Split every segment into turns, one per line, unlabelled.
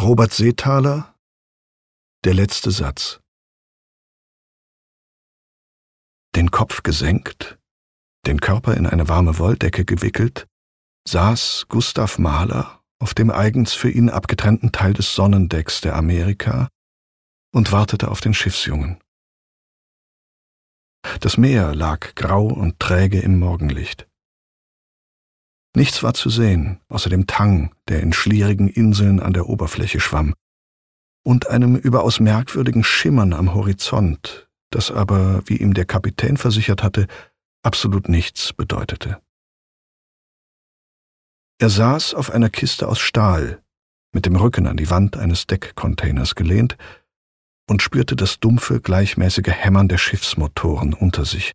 Robert Seethaler Der letzte Satz Den Kopf gesenkt, den Körper in eine warme Wolldecke gewickelt, saß Gustav Mahler auf dem eigens für ihn abgetrennten Teil des Sonnendecks der Amerika und wartete auf den Schiffsjungen. Das Meer lag grau und träge im Morgenlicht. Nichts war zu sehen, außer dem Tang, der in schlierigen Inseln an der Oberfläche schwamm, und einem überaus merkwürdigen Schimmern am Horizont, das aber, wie ihm der Kapitän versichert hatte, absolut nichts bedeutete. Er saß auf einer Kiste aus Stahl, mit dem Rücken an die Wand eines Deckcontainers gelehnt, und spürte das dumpfe, gleichmäßige Hämmern der Schiffsmotoren unter sich.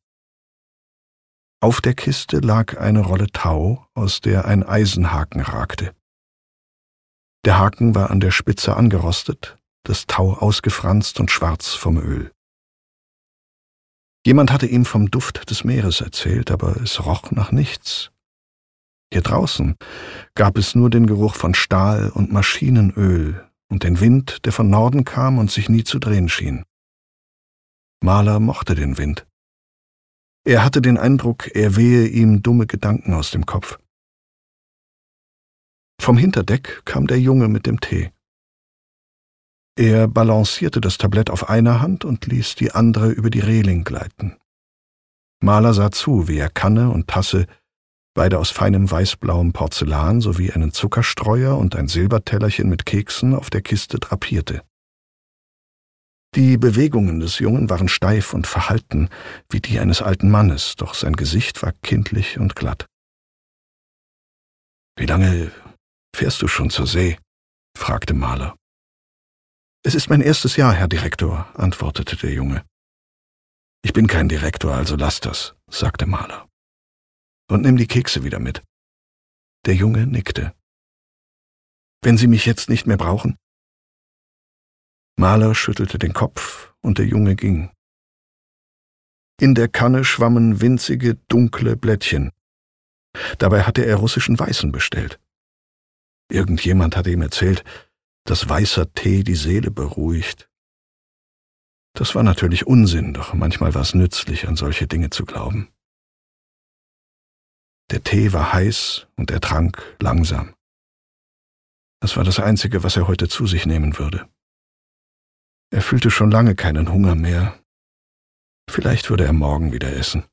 Auf der Kiste lag eine Rolle Tau, aus der ein Eisenhaken ragte. Der Haken war an der Spitze angerostet, das Tau ausgefranst und schwarz vom Öl. Jemand hatte ihm vom Duft des Meeres erzählt, aber es roch nach nichts. Hier draußen gab es nur den Geruch von Stahl und Maschinenöl und den Wind, der von Norden kam und sich nie zu drehen schien. Maler mochte den Wind. Er hatte den Eindruck, er wehe ihm dumme Gedanken aus dem Kopf. Vom Hinterdeck kam der Junge mit dem Tee. Er balancierte das Tablett auf einer Hand und ließ die andere über die Reling gleiten. Maler sah zu, wie er Kanne und Tasse, beide aus feinem weißblauem Porzellan sowie einen Zuckerstreuer und ein Silbertellerchen mit Keksen auf der Kiste drapierte. Die Bewegungen des Jungen waren steif und verhalten, wie die eines alten Mannes, doch sein Gesicht war kindlich und glatt. Wie lange fährst du schon zur See? fragte Mahler. Es ist mein erstes Jahr, Herr Direktor, antwortete der Junge. Ich bin kein Direktor, also lass das, sagte Mahler. Und nimm die Kekse wieder mit. Der Junge nickte. Wenn Sie mich jetzt nicht mehr brauchen, Maler schüttelte den Kopf und der Junge ging. In der Kanne schwammen winzige, dunkle Blättchen. Dabei hatte er russischen Weißen bestellt. Irgendjemand hatte ihm erzählt, dass weißer Tee die Seele beruhigt. Das war natürlich Unsinn, doch manchmal war es nützlich, an solche Dinge zu glauben. Der Tee war heiß und er trank langsam. Das war das Einzige, was er heute zu sich nehmen würde. Er fühlte schon lange keinen Hunger mehr. Vielleicht würde er morgen wieder essen.